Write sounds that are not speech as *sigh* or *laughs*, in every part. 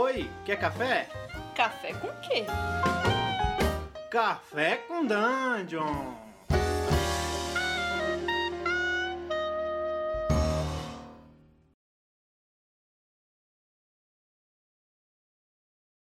Oi, quer café? Café com quê? Café com Dungeon!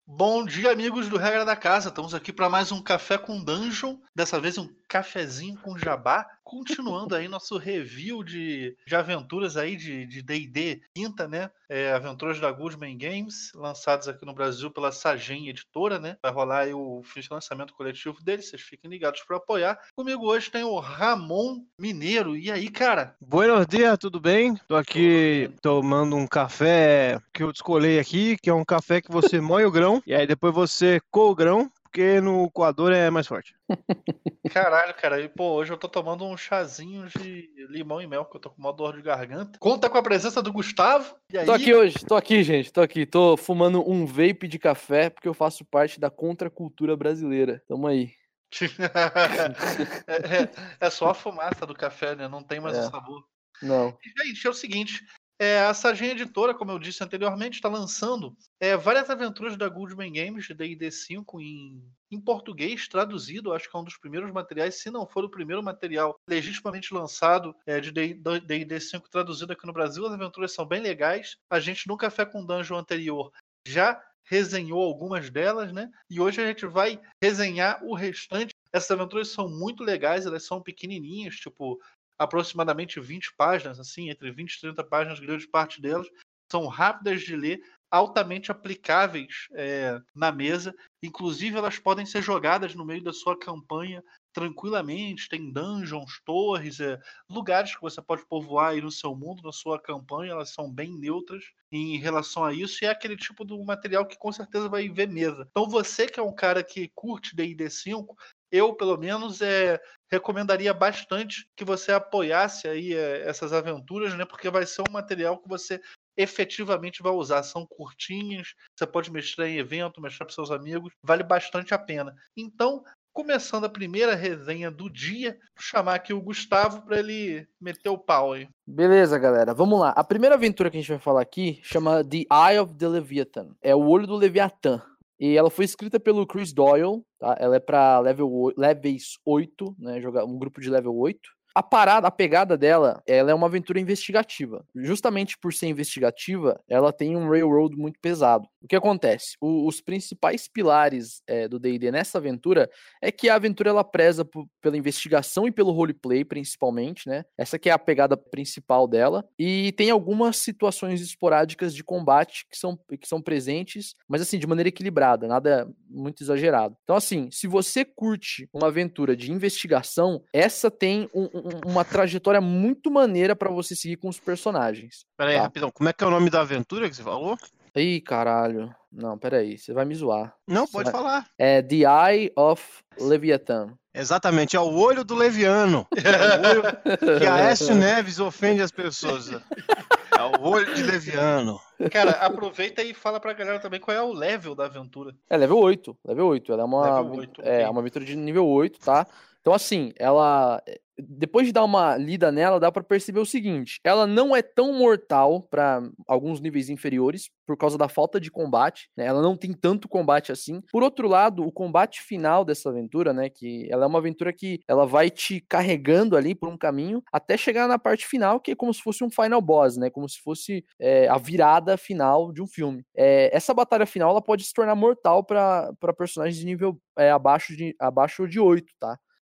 Bom dia, amigos do Regra da Casa. Estamos aqui para mais um Café com Dungeon. Dessa vez um cafezinho com jabá. Continuando aí nosso review de, de aventuras aí de D&D quinta, né? É, aventuras da Goodman Games, lançados aqui no Brasil pela Sagem Editora, né? Vai rolar aí o lançamento coletivo deles. Vocês fiquem ligados para apoiar. Comigo hoje tem o Ramon Mineiro. E aí, cara? Buenos dias, tudo bem? Tô aqui tomando um café que eu escolhi aqui, que é um café que você *laughs* moe o grão e aí depois você coa o grão, porque no coador é mais forte. *laughs* Caralho, cara. E, pô, hoje eu tô tomando um chazinho de limão e mel, porque eu tô com uma dor de garganta. Conta com a presença do Gustavo. E aí... Tô aqui hoje, tô aqui, gente. Tô aqui. Tô fumando um vape de café, porque eu faço parte da contracultura brasileira. Tamo aí. *laughs* é, é, é, só a fumaça do café, né? Não tem mais é. o sabor. Não. E, gente, é o seguinte: é, a Sargent Editora, como eu disse anteriormente, está lançando é, várias aventuras da Goodman Games de D&D 5 em, em português, traduzido. Acho que é um dos primeiros materiais, se não for o primeiro material legitimamente lançado é, de D&D 5 traduzido aqui no Brasil. As aventuras são bem legais. A gente no Café com Dungeon anterior já resenhou algumas delas, né? E hoje a gente vai resenhar o restante. Essas aventuras são muito legais, elas são pequenininhas, tipo aproximadamente 20 páginas, assim, entre 20 e 30 páginas, grande parte delas, são rápidas de ler, altamente aplicáveis é, na mesa. Inclusive, elas podem ser jogadas no meio da sua campanha tranquilamente. Tem dungeons, torres, é, lugares que você pode povoar aí no seu mundo, na sua campanha. Elas são bem neutras em relação a isso. E é aquele tipo de material que com certeza vai ver mesa. Então, você que é um cara que curte D&D 5, eu, pelo menos, é, recomendaria bastante que você apoiasse aí é, essas aventuras, né? Porque vai ser um material que você efetivamente vai usar. São curtinhas, você pode mestrar em evento, mestrar para seus amigos, vale bastante a pena. Então, começando a primeira resenha do dia, vou chamar aqui o Gustavo para ele meter o pau aí. Beleza, galera, vamos lá. A primeira aventura que a gente vai falar aqui chama The Eye of the Leviathan. É o olho do Leviatã. E ela foi escrita pelo Chris Doyle, tá? Ela é para level levels 8, né? Jogar um grupo de level 8. A parada, a pegada dela, ela é uma aventura investigativa. Justamente por ser investigativa, ela tem um railroad muito pesado. O que acontece? O, os principais pilares é, do D&D nessa aventura é que a aventura ela preza pela investigação e pelo roleplay, principalmente, né? Essa que é a pegada principal dela. E tem algumas situações esporádicas de combate que são, que são presentes, mas assim, de maneira equilibrada, nada muito exagerado. Então assim, se você curte uma aventura de investigação, essa tem um, uma trajetória muito maneira para você seguir com os personagens. Pera aí, tá? rapidão, como é que é o nome da aventura que você falou? Ih, caralho. Não, peraí, você vai me zoar. Não, você pode vai... falar. É The Eye of Leviathan. Exatamente, é o olho do Leviano. *laughs* É o olho que a Aécio Neves ofende as pessoas. É o olho de Leviano. Cara, aproveita e fala pra galera também qual é o level da aventura. É level 8. Level 8. Ela é uma, 8, é, okay. uma aventura de nível 8, tá? Então, assim, ela depois de dar uma lida nela, dá para perceber o seguinte: ela não é tão mortal para alguns níveis inferiores por causa da falta de combate, né? Ela não tem tanto combate assim. Por outro lado, o combate final dessa aventura, né, que ela é uma aventura que ela vai te carregando ali por um caminho até chegar na parte final, que é como se fosse um final boss, né? Como se fosse é, a virada final de um filme. É, essa batalha final ela pode se tornar mortal para personagens de nível é, abaixo de abaixo de 8, tá?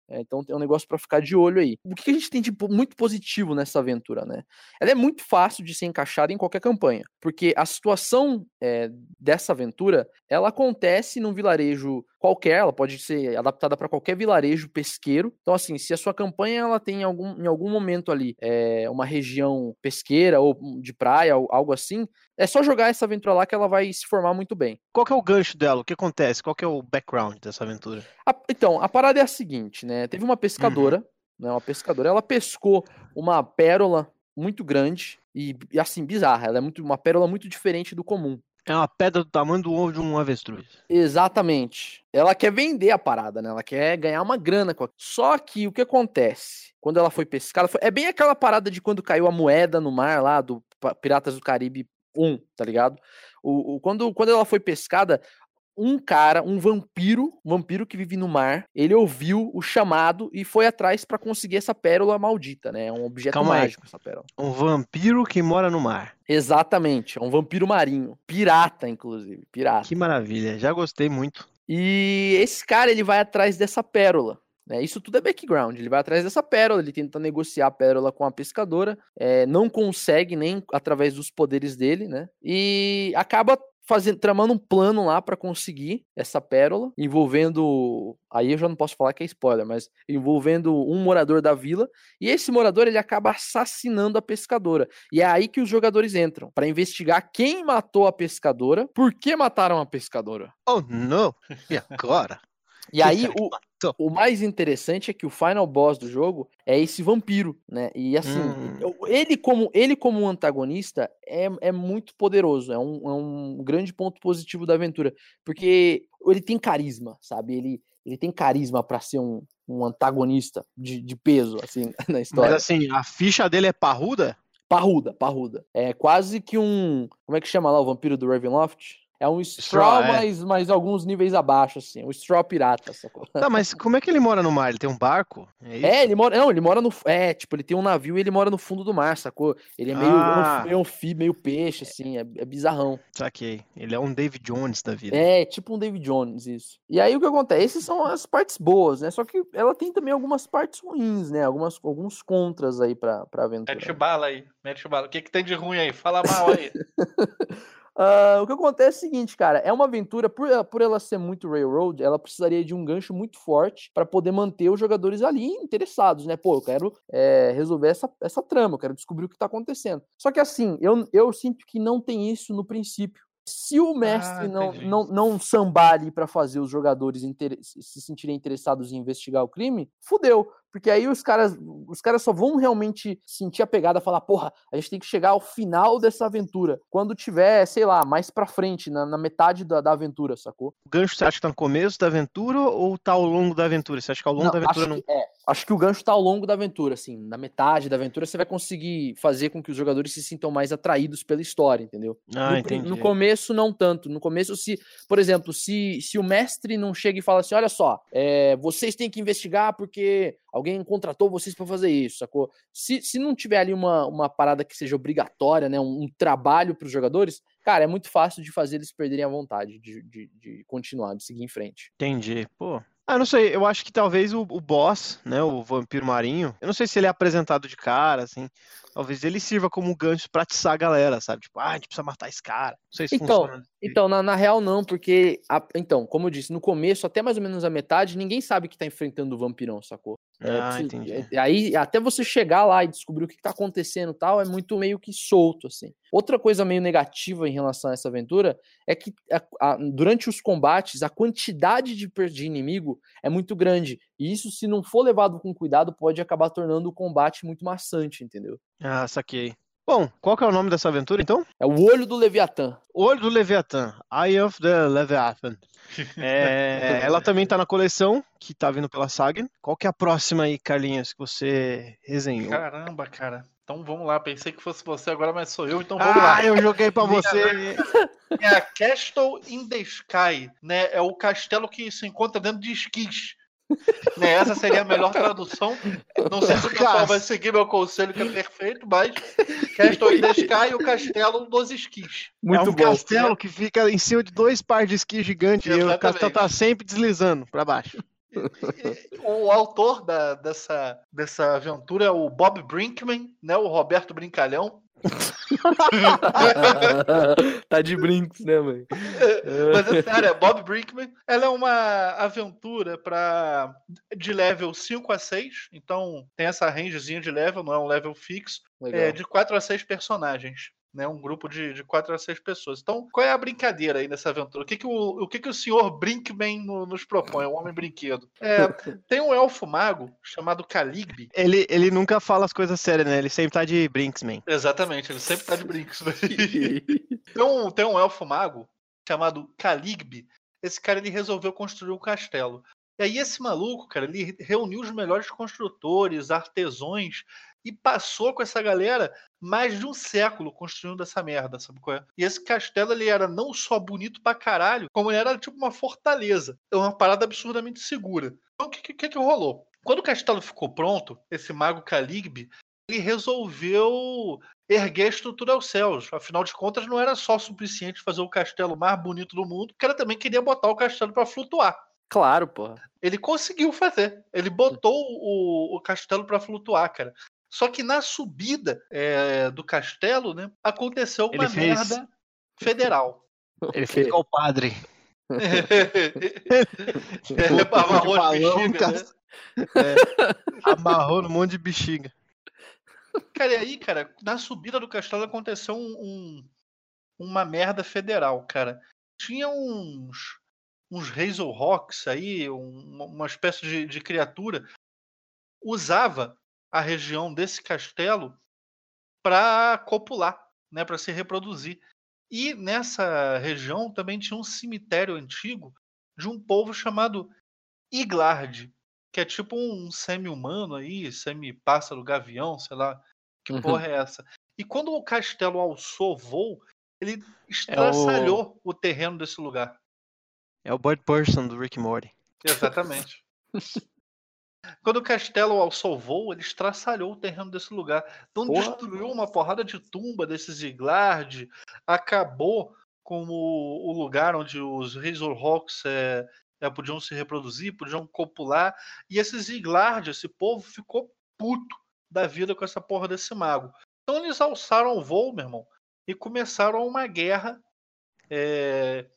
É, então tem um negócio para ficar de olho aí. O que a gente tem de muito positivo nessa aventura, né? Ela é muito fácil de ser encaixada em qualquer campanha, porque a situação é, dessa aventura ela acontece num vilarejo qualquer, ela pode ser adaptada para qualquer vilarejo pesqueiro. Então, assim, se a sua campanha ela tem algum, em algum momento ali é, uma região pesqueira ou de praia, algo assim, é só jogar essa aventura lá que ela vai se formar muito bem. Qual que é o gancho dela? O que acontece? Qual que é o background dessa aventura? A, então, a parada é a seguinte, né? Teve uma pescadora, uhum. né? Uma pescadora, ela pescou uma pérola muito grande e, e assim bizarra. Ela é muito uma pérola muito diferente do comum. É uma pedra do tamanho do ovo de um avestruz. Exatamente. Ela quer vender a parada, né? Ela quer ganhar uma grana com Só que o que acontece? Quando ela foi pescada, foi... é bem aquela parada de quando caiu a moeda no mar lá do Piratas do Caribe 1, tá ligado? O, o, quando, quando ela foi pescada, um cara, um vampiro, um vampiro que vive no mar, ele ouviu o chamado e foi atrás para conseguir essa pérola maldita, né? É um objeto Calma mágico aí. essa pérola. Um vampiro que mora no mar. Exatamente, é um vampiro marinho, pirata inclusive, pirata. Que maravilha, já gostei muito. E esse cara, ele vai atrás dessa pérola. Né? Isso tudo é background. Ele vai atrás dessa pérola, ele tenta negociar a pérola com a pescadora, é, não consegue nem através dos poderes dele, né? E acaba fazendo, tramando um plano lá para conseguir essa pérola, envolvendo, aí eu já não posso falar que é spoiler, mas envolvendo um morador da vila, e esse morador ele acaba assassinando a pescadora. E é aí que os jogadores entram para investigar quem matou a pescadora, por que mataram a pescadora. Oh, não. E agora? E aí, o, o mais interessante é que o final boss do jogo é esse vampiro, né? E assim, hum. ele como ele como antagonista é, é muito poderoso, é um, é um grande ponto positivo da aventura, porque ele tem carisma, sabe? Ele, ele tem carisma para ser um, um antagonista de, de peso, assim, *laughs* na história. Mas assim, a ficha dele é parruda? Parruda, parruda. É quase que um. Como é que chama lá o vampiro do Ravenloft? É um Straw, Straw é. mas, alguns níveis abaixo, assim. Um Straw pirata, sacou? Tá, mas como é que ele mora no mar? Ele tem um barco? É, é, ele mora. Não, ele mora no. É, tipo, ele tem um navio e ele mora no fundo do mar, sacou? Ele é meio, ah. meio anfíbio, meio peixe, assim. É, é bizarrão. Saquei. Ele é um David Jones da vida. É, tipo um David Jones, isso. E aí o que acontece? Essas são as partes boas, né? Só que ela tem também algumas partes ruins, né? Algumas, alguns contras aí pra, pra aventura. Mete bala aí, mete bala. O que, que tem de ruim aí? Fala mal aí. *laughs* Uh, o que acontece é o seguinte, cara, é uma aventura, por, por ela ser muito railroad, ela precisaria de um gancho muito forte para poder manter os jogadores ali interessados, né? Pô, eu quero é, resolver essa, essa trama, eu quero descobrir o que tá acontecendo. Só que assim, eu, eu sinto que não tem isso no princípio. Se o mestre ah, não, não, não sambar ali para fazer os jogadores se sentirem interessados em investigar o crime, fudeu. Porque aí os caras, os caras só vão realmente sentir a pegada, falar, porra, a gente tem que chegar ao final dessa aventura. Quando tiver, sei lá, mais pra frente, na, na metade da, da, aventura, sacou? O gancho você acha que tá no começo da aventura ou tá ao longo da aventura? Você acha que ao longo não, da aventura acho não. Que, é, acho que o gancho tá ao longo da aventura, assim. Na metade da aventura você vai conseguir fazer com que os jogadores se sintam mais atraídos pela história, entendeu? Ah, no, entendi. no começo, não tanto. No começo, se, por exemplo, se, se o mestre não chega e fala assim: olha só, é, vocês têm que investigar porque alguém contratou vocês para fazer isso, sacou? Se, se não tiver ali uma, uma parada que seja obrigatória, né, um, um trabalho para os jogadores, cara, é muito fácil de fazer eles perderem a vontade de, de, de continuar, de seguir em frente. Entendi. Pô, ah, não sei, eu acho que talvez o, o, boss, né, o vampiro marinho, eu não sei se ele é apresentado de cara, assim, talvez ele sirva como um gancho pra atiçar a galera, sabe? Tipo, ah, a gente precisa matar esse cara. Não sei se então, funciona. Então, na, na real não, porque, a, então, como eu disse, no começo, até mais ou menos a metade, ninguém sabe que tá enfrentando o vampirão, sacou? É, ah, entendi. É, aí, até você chegar lá e descobrir o que tá acontecendo e tal, é muito meio que solto, assim. Outra coisa meio negativa em relação a essa aventura é que a, a, durante os combates, a quantidade de, de inimigo é muito grande. E isso, se não for levado com cuidado, pode acabar tornando o combate muito maçante, entendeu? Ah, saquei. Bom, qual que é o nome dessa aventura, então? É o Olho do Leviatã. Olho do Leviatã. Eye of the Leviathan. *laughs* É, ela também tá na coleção, que tá vindo pela Saga. Qual que é a próxima aí, Carlinhos, que você resenhou? Caramba, cara. Então vamos lá, pensei que fosse você agora, mas sou eu, então vamos ah, lá. Ah, eu joguei para você. *laughs* É a Castle in the Sky, né? É o castelo que se encontra dentro de esquis. Né, essa seria a melhor tradução. Não sei se o pessoal vai seguir meu conselho, que é perfeito, mas Castle in the Sky e o castelo dos esquis. Muito é um bom. castelo que fica em cima de dois pares de esqui gigantes e o castelo tá sempre deslizando para baixo. O autor da, dessa, dessa aventura é o Bob Brinkman, né? O Roberto Brincalhão. Tá de brinks, né, mãe? *laughs* Mas é sério, é Bob Brinkman. Ela é uma aventura para de level 5 a 6. Então tem essa rangezinha de level, não é um level fixo. É, de 4 a 6 personagens né, um grupo de, de quatro a seis pessoas. Então, qual é a brincadeira aí nessa aventura? O que, que, o, o, que, que o senhor Brinkman no, nos propõe, o homem brinquedo? É, *laughs* tem um elfo mago chamado Caligbe. Ele, ele nunca fala as coisas sérias, né? Ele sempre tá de Brinksman. Exatamente, ele sempre tá de Brinksman. *laughs* *laughs* tem, um, tem um elfo mago chamado Caligbe. Esse cara ele resolveu construir um castelo. E aí esse maluco, cara, ele reuniu os melhores construtores, artesões e passou com essa galera mais de um século construindo essa merda, sabe qual é? E esse castelo ele era não só bonito pra caralho, como ele era tipo uma fortaleza. É uma parada absurdamente segura. Então o que, que, que rolou? Quando o castelo ficou pronto, esse mago Caligbe, ele resolveu erguer a estrutura aos céus. Afinal de contas, não era só suficiente fazer o castelo mais bonito do mundo, o cara também queria botar o castelo para flutuar. Claro, pô. Ele conseguiu fazer. Ele botou o, o castelo para flutuar, cara. Só que na subida é, do castelo, né, aconteceu uma ele merda fez... federal. Ele fez igual o padre. *laughs* ele amarrou de bexiga, né? é, amarrou no monte de bexiga. Cara, e aí, cara, na subida do castelo aconteceu um, um, uma merda federal, cara. Tinha uns uns Hazel Rocks aí, um, uma espécie de, de criatura, usava a região desse castelo para copular, né, para se reproduzir. E nessa região também tinha um cemitério antigo de um povo chamado Iglard, que é tipo um semi-humano aí, semi-pássaro gavião, sei lá, que uhum. porra é essa? E quando o castelo alçou voo, ele estraçalhou é o... o terreno desse lugar. É o Bird Person do Rick Morty. Exatamente. *laughs* Quando o castelo alçou voo, ele estraçalhou o terreno desse lugar. Então Porra. destruiu uma porrada de tumba desses Iglard, acabou com o, o lugar onde os Razorhawks é, é, podiam se reproduzir, podiam copular. E esses Iglard, esse povo, ficou puto da vida com essa porra desse mago. Então eles alçaram o voo, meu irmão, e começaram uma guerra é,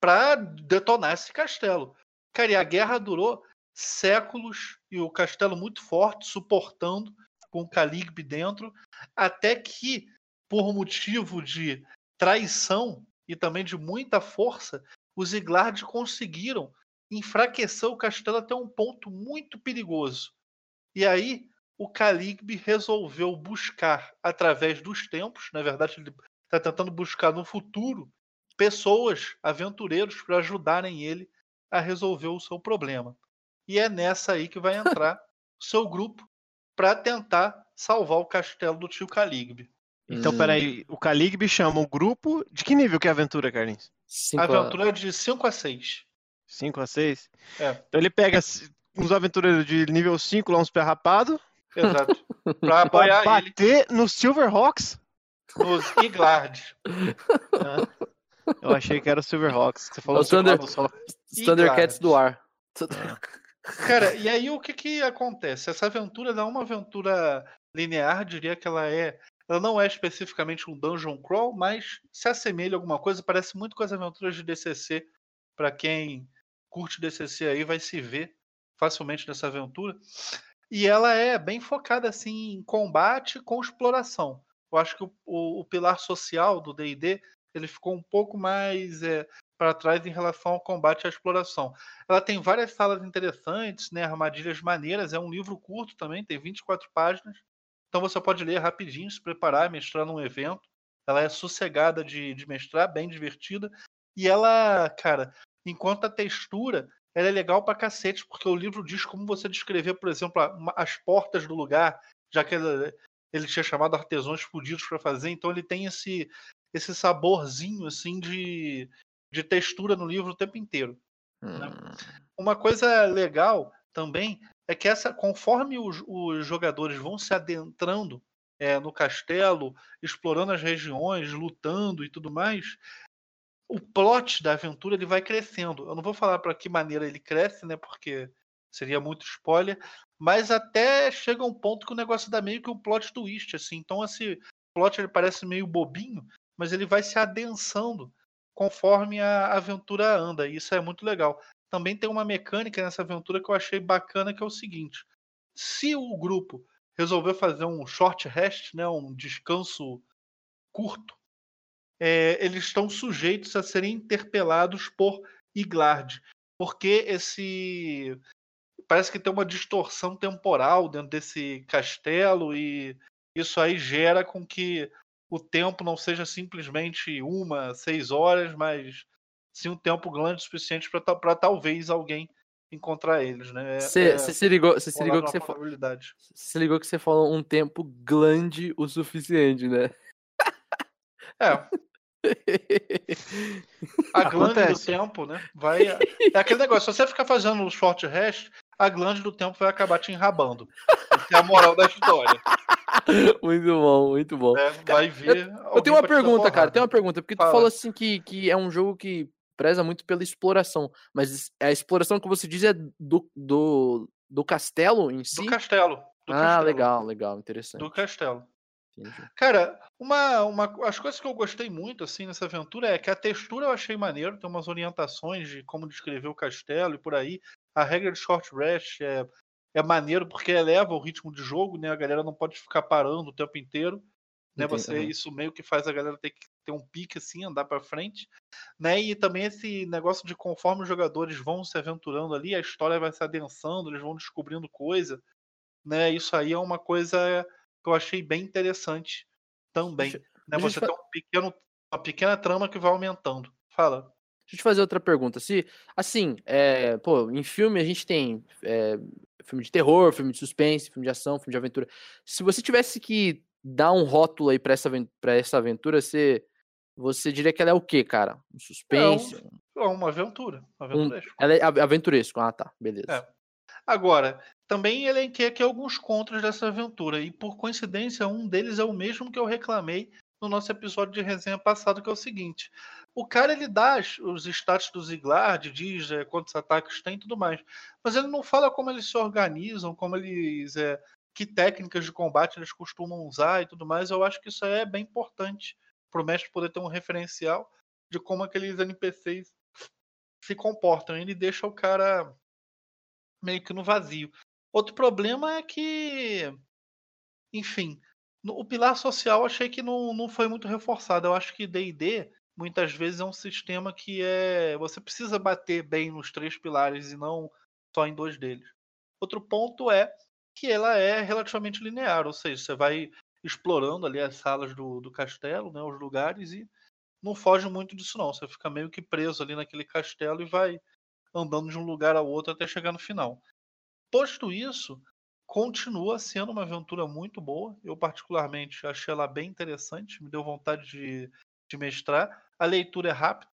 para detonar esse castelo. Cara, e a guerra durou séculos e o castelo muito forte, suportando com o Caligbe dentro, até que, por motivo de traição e também de muita força, os Iglard conseguiram enfraquecer o castelo até um ponto muito perigoso. E aí o Caligbe resolveu buscar através dos tempos, na verdade ele está tentando buscar no futuro pessoas, aventureiros, para ajudarem ele a resolver o seu problema. E é nessa aí que vai entrar o seu grupo para tentar salvar o castelo do tio Caligbe. Então, hum. peraí, o Caligbe chama o grupo. De que nível que é a aventura, Carlinhos? A aventura é de 5 a 6. 5 a 6? É. Então ele pega uns aventureiros de nível 5 lá, uns pé rapado. Exato. *laughs* Pra apoiar pra bater ele. nos Silverhawks. Nos Iglard. Ah. Eu achei que era o Silverhawks. Você falou é o Thunder, Thundercats do ar. Cara, e aí o que que acontece? Essa aventura não é uma aventura linear, diria que ela é. Ela não é especificamente um dungeon crawl, mas se assemelha a alguma coisa, parece muito com as aventuras de DCC. Para quem curte DCC aí, vai se ver facilmente nessa aventura. E ela é bem focada assim em combate com exploração. Eu acho que o, o, o pilar social do D&D ele ficou um pouco mais é, para trás em relação ao combate à exploração. Ela tem várias salas interessantes, né, armadilhas maneiras, é um livro curto também, tem 24 páginas, então você pode ler rapidinho, se preparar, mestrar num evento. Ela é sossegada de, de mestrar, bem divertida, e ela, cara, enquanto a textura ela é legal pra cacete, porque o livro diz como você descrever, por exemplo, as portas do lugar, já que ele, ele tinha chamado artesãos fudidos para fazer, então ele tem esse esse saborzinho assim de, de textura no livro o tempo inteiro. Né? Hum. Né? Uma coisa legal também é que essa, conforme os, os jogadores vão se adentrando é, no castelo, explorando as regiões, lutando e tudo mais, o plot da aventura ele vai crescendo. Eu não vou falar para que maneira ele cresce, né? Porque seria muito spoiler, mas até chega um ponto que o negócio dá meio que um plot twist, assim. Então esse plot ele parece meio bobinho, mas ele vai se adensando conforme a aventura anda, isso é muito legal. Também tem uma mecânica nessa aventura que eu achei bacana, que é o seguinte: se o grupo resolver fazer um short rest, né, um descanso curto, é, eles estão sujeitos a serem interpelados por Iglard, porque esse parece que tem uma distorção temporal dentro desse castelo e isso aí gera com que o tempo não seja simplesmente uma, seis horas, mas sim um tempo grande o suficiente para talvez alguém encontrar eles, né? Você é, se ligou, você se ligou que você falou. Se ligou que você falou um tempo grande o suficiente, né? É. A *laughs* glande do tempo, né? Vai. É aquele negócio, se você ficar fazendo o short rest, a glande do tempo vai acabar te enrabando. Essa é a moral da história. *laughs* Muito bom, muito bom. É, vai ver. Eu, eu tenho uma pergunta, cara. Tem uma pergunta, porque Fala. tu falou assim que, que é um jogo que preza muito pela exploração, mas a exploração que você diz é do, do, do castelo em si? Do castelo. Do ah, castelo. legal, legal, interessante. Do castelo. Entendi. Cara, uma, uma, as coisas que eu gostei muito assim nessa aventura é que a textura eu achei maneiro, tem umas orientações de como descrever o castelo e por aí. A regra de short rest é, é maneiro porque eleva o ritmo de jogo, né? A galera não pode ficar parando o tempo inteiro, né? Você isso meio que faz a galera ter que ter um pique assim, andar para frente, né? E também esse negócio de conforme os jogadores vão se aventurando ali, a história vai se adensando, eles vão descobrindo coisa, né? Isso aí é uma coisa que eu achei bem interessante também. Deixa, né? Você tem um pequeno, uma pequena trama que vai aumentando. Fala. Deixa eu te fazer outra pergunta. Se, assim, é, pô, em filme a gente tem é, filme de terror, filme de suspense, filme de ação, filme de aventura. Se você tivesse que dar um rótulo aí pra essa, pra essa aventura, você, você diria que ela é o quê, cara? Um suspense? É, um, é uma aventura. Aventuresco. Um, ela é aventuresco. Ah, tá. Beleza. É. Agora, também elenquei aqui alguns contras dessa aventura, e por coincidência, um deles é o mesmo que eu reclamei no nosso episódio de resenha passado, que é o seguinte: o cara ele dá os status do Ziglard, diz é, quantos ataques tem e tudo mais, mas ele não fala como eles se organizam, como eles. É, que técnicas de combate eles costumam usar e tudo mais. Eu acho que isso é bem importante para o mestre poder ter um referencial de como aqueles NPCs se comportam. Ele deixa o cara meio que no vazio. Outro problema é que, enfim, o pilar social achei que não, não foi muito reforçado. Eu acho que D&D muitas vezes é um sistema que é você precisa bater bem nos três pilares e não só em dois deles. Outro ponto é que ela é relativamente linear, ou seja, você vai explorando ali as salas do, do castelo, né, os lugares e não foge muito disso não. Você fica meio que preso ali naquele castelo e vai andando de um lugar ao outro até chegar no final. Posto isso, continua sendo uma aventura muito boa. Eu, particularmente, achei ela bem interessante, me deu vontade de, de mestrar. A leitura é rápida,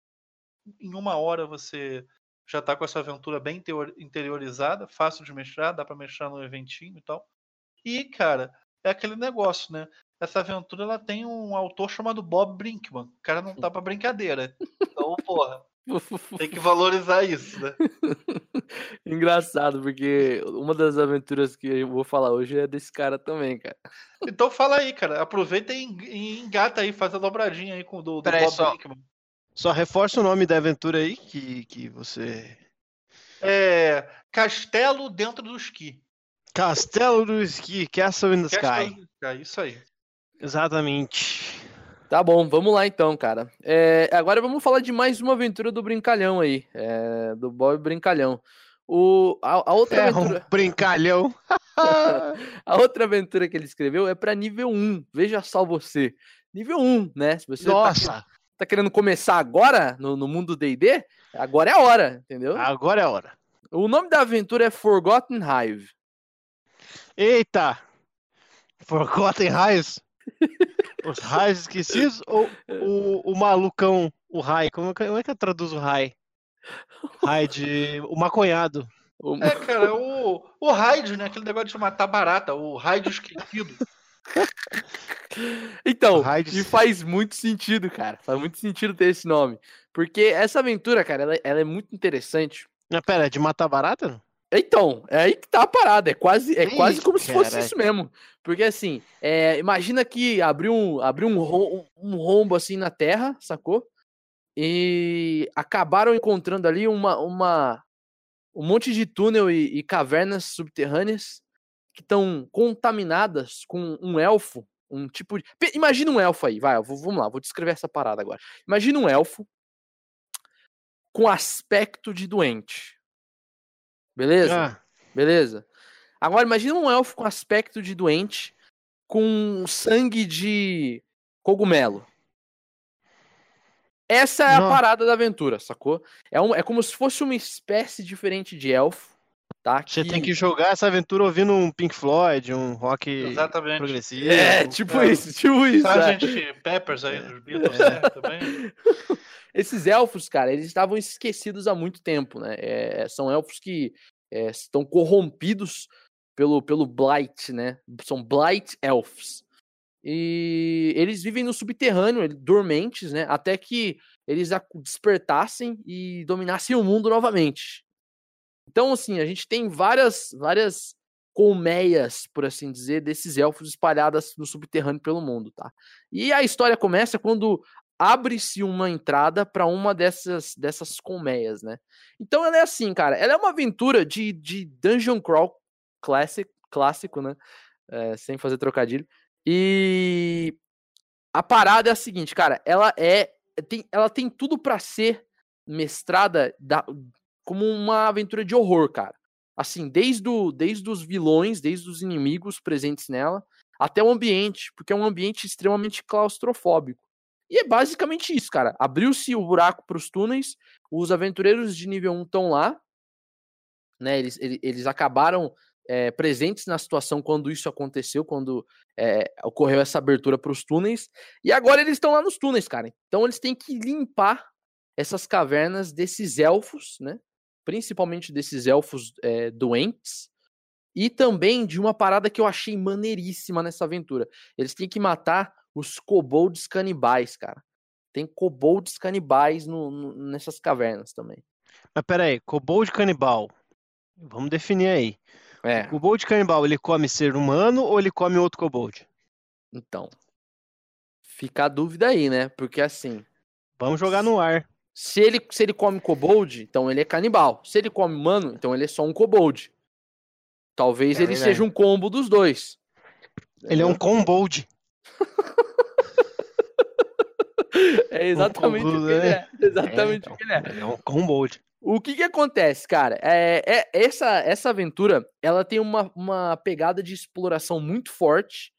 em uma hora você já está com essa aventura bem interiorizada, fácil de mestrar, dá para mestrar no eventinho e tal. E, cara, é aquele negócio, né? Essa aventura ela tem um autor chamado Bob Brinkman. O cara não tá pra brincadeira. Então, porra, *laughs* tem que valorizar isso, né? *laughs* Engraçado, porque uma das aventuras que eu vou falar hoje é desse cara também, cara. Então fala aí, cara. Aproveita e engata aí, faz a dobradinha aí com o do, do Bob só, Só reforça o nome da aventura aí que, que você. É. Castelo dentro do esqui. Castelo do esqui, Castle in the Castle Sky. Sky. Isso aí. Exatamente. Tá bom, vamos lá então, cara. É, agora vamos falar de mais uma aventura do Brincalhão aí, é, do Bob Brincalhão. O, a, a outra é aventura. Um brincalhão. *laughs* a outra aventura que ele escreveu é para nível 1. Veja só você. Nível 1, né? Se você tá Nossa! Tá, tá querendo começar agora no, no mundo DD, agora é a hora, entendeu? Agora é a hora. O nome da aventura é Forgotten Hive. Eita! Forgotten Hive? Os raios esquecidos ou o, o malucão, o Rai? Como, como é que eu traduzo o Rai? Rai de. O maconhado. É, cara, o, o raid, né? Aquele negócio de matar barata, o raid esquecido. Então, e faz muito sentido, cara. Faz muito sentido ter esse nome. Porque essa aventura, cara, ela, ela é muito interessante. Não, pera, é de matar barata? Então, é aí que tá a parada. É quase, é quase como se fosse isso mesmo. Porque assim, é, imagina que abriu, um, abriu um, um rombo assim na terra, sacou? E acabaram encontrando ali uma, uma, um monte de túnel e, e cavernas subterrâneas que estão contaminadas com um elfo, um tipo de. Imagina um elfo aí, vai, vou, vamos lá, vou descrever essa parada agora. Imagina um elfo com aspecto de doente. Beleza? Ah. Beleza. Agora imagina um elfo com aspecto de doente, com sangue de cogumelo. Essa é a Não. parada da aventura, sacou? É, um, é como se fosse uma espécie diferente de elfo, tá? Você que... tem que jogar essa aventura ouvindo um Pink Floyd, um rock Exatamente. progressivo. É, tipo é. isso, tipo isso. Sargent é. Peppers aí dos Beatles, né, também. *laughs* Esses elfos, cara, eles estavam esquecidos há muito tempo, né? É, são elfos que é, estão corrompidos pelo, pelo Blight, né? São Blight Elves. E eles vivem no subterrâneo, dormentes, né? Até que eles despertassem e dominassem o mundo novamente. Então, assim, a gente tem várias, várias colmeias, por assim dizer, desses elfos espalhadas no subterrâneo pelo mundo, tá? E a história começa quando abre-se uma entrada para uma dessas, dessas colmeias, né? Então ela é assim, cara. Ela é uma aventura de, de Dungeon Crawl classic, clássico, né? É, sem fazer trocadilho. E a parada é a seguinte, cara. Ela é. Tem, ela tem tudo para ser mestrada da, como uma aventura de horror, cara. Assim, desde, o, desde os vilões, desde os inimigos presentes nela, até o ambiente, porque é um ambiente extremamente claustrofóbico. E é basicamente isso, cara. Abriu-se o buraco para os túneis, os aventureiros de nível 1 estão lá, né? Eles, eles, eles acabaram é, presentes na situação quando isso aconteceu, quando é, ocorreu essa abertura para os túneis, e agora eles estão lá nos túneis, cara. Então eles têm que limpar essas cavernas desses elfos, né? Principalmente desses elfos é, doentes, e também de uma parada que eu achei maneiríssima nessa aventura. Eles têm que matar os kobolds canibais, cara. Tem kobolds canibais no, no, nessas cavernas também. Mas peraí, kobold canibal. Vamos definir aí. É. O kobold canibal, ele come ser humano ou ele come outro kobold? Então, fica a dúvida aí, né? Porque assim... Vamos jogar no ar. Se ele, se ele come kobold, então ele é canibal. Se ele come humano, então ele é só um kobold. Talvez é ele seja um combo dos dois. Ele é um combold. *laughs* *laughs* É exatamente o, que ele é. Exatamente é, então, o que ele é. É um combold. O que que acontece, cara? É, é, essa, essa aventura, ela tem uma, uma pegada de exploração muito forte.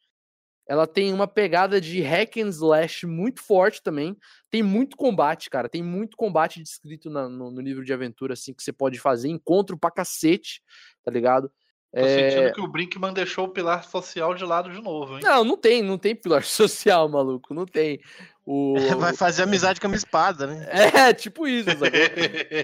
Ela tem uma pegada de hack and slash muito forte também. Tem muito combate, cara. Tem muito combate descrito na, no, no livro de aventura, assim, que você pode fazer. Encontro pra cacete, tá ligado? Tô é... sentindo que o Brinkman deixou o pilar social de lado de novo, hein? Não, não tem, não tem pilar *laughs* social, maluco, não tem. O... Vai fazer amizade com a minha espada, né? *laughs* É, tipo isso.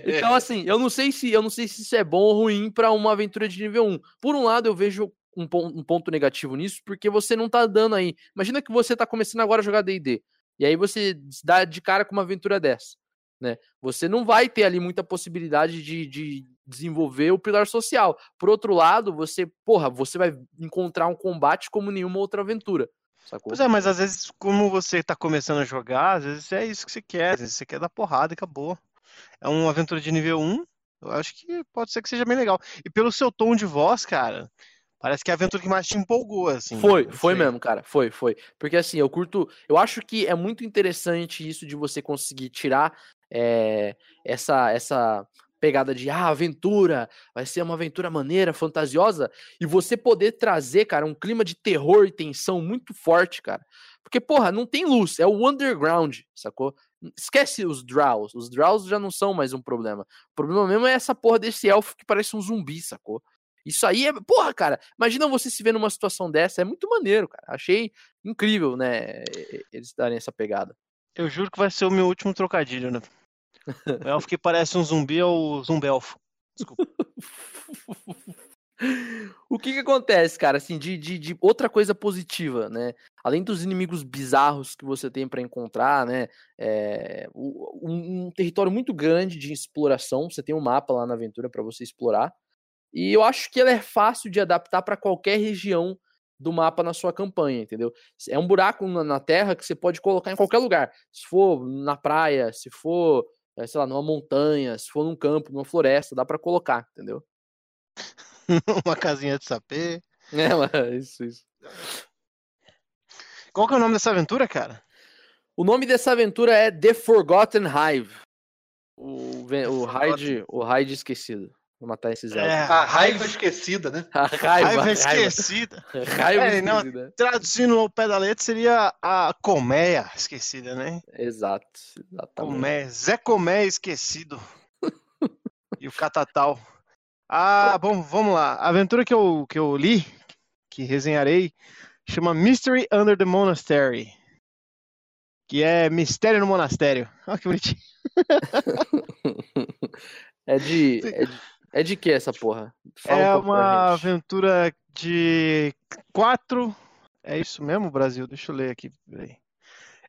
então, assim, eu não sei se eu não sei se isso é bom ou ruim para uma aventura de nível 1. Por um lado, eu vejo um, um, ponto negativo nisso, porque você não tá dando aí. Imagina que você tá começando agora a jogar D&D. E aí você dá de cara com uma aventura dessa. Né? Você não vai ter ali muita possibilidade de, de desenvolver o pilar social. Por outro lado, você, porra, você vai encontrar um combate como nenhuma outra aventura. Sacou? Pois é, mas às vezes, como você tá começando a jogar, às vezes é isso que você quer, às vezes você quer dar porrada e acabou. É uma aventura de nível 1, eu acho que pode ser que seja bem legal. E pelo seu tom de voz, cara, Parece que é a aventura que mais te empolgou, assim. Foi, foi mesmo, cara. Foi, foi. Porque assim, eu curto. Eu acho que é muito interessante isso de você conseguir tirar é, essa, essa pegada de ah, aventura, vai ser uma aventura maneira, fantasiosa, e você poder trazer, cara, um clima de terror e tensão muito forte, cara. Porque, porra, não tem luz, é o underground, sacou? Esquece os Drows, os Drows já não são mais um problema. O problema mesmo é essa porra desse elfo que parece um zumbi, sacou? Isso aí é. Porra, cara, imagina você se ver numa situação dessa, é muito maneiro, cara. Achei incrível, né? Eles darem essa pegada. Eu juro que vai ser o meu último trocadilho, né? O elfo que parece um zumbi é o zumbelfo. Desculpa. *laughs* o que que acontece, cara, assim, de, de, de, outra coisa positiva, né? Além dos inimigos bizarros que você tem para encontrar, né? É, um, um, território muito grande de exploração. Você tem um mapa lá na aventura para você explorar. E eu acho que ela é fácil de adaptar para qualquer região do mapa na sua campanha, entendeu? É um buraco na, na, terra que você pode colocar em qualquer lugar. Se for na praia, se for sei lá, numa montanha, se for num campo, numa floresta, dá para colocar, entendeu? *laughs* Uma casinha de sapê. É, *laughs* isso, isso. Qual que é o nome dessa aventura, cara? O nome dessa aventura é The Forgotten Hive. O, o raid, o raid esquecido. Vou matar esses elfos. É, a raiva esquecida, né? A raiva, raiva esquecida. *laughs* *laughs* Raiva é, esquecida. Não, traduzindo ao pé da letra seria a colmeia esquecida, né? Exato. Exatamente. Colmeia. Zé Colmeia esquecido. *laughs* e o Catatal. Ah, bom, vamos lá. A aventura que eu, que eu li, que resenharei, chama Mystery Under the Monastery. Que é Mistério no Monastério. Olha que bonitinho. é de. É de, é de que essa porra? Fala é um uma aventura de quatro. É isso mesmo, Brasil? Deixa eu ler aqui.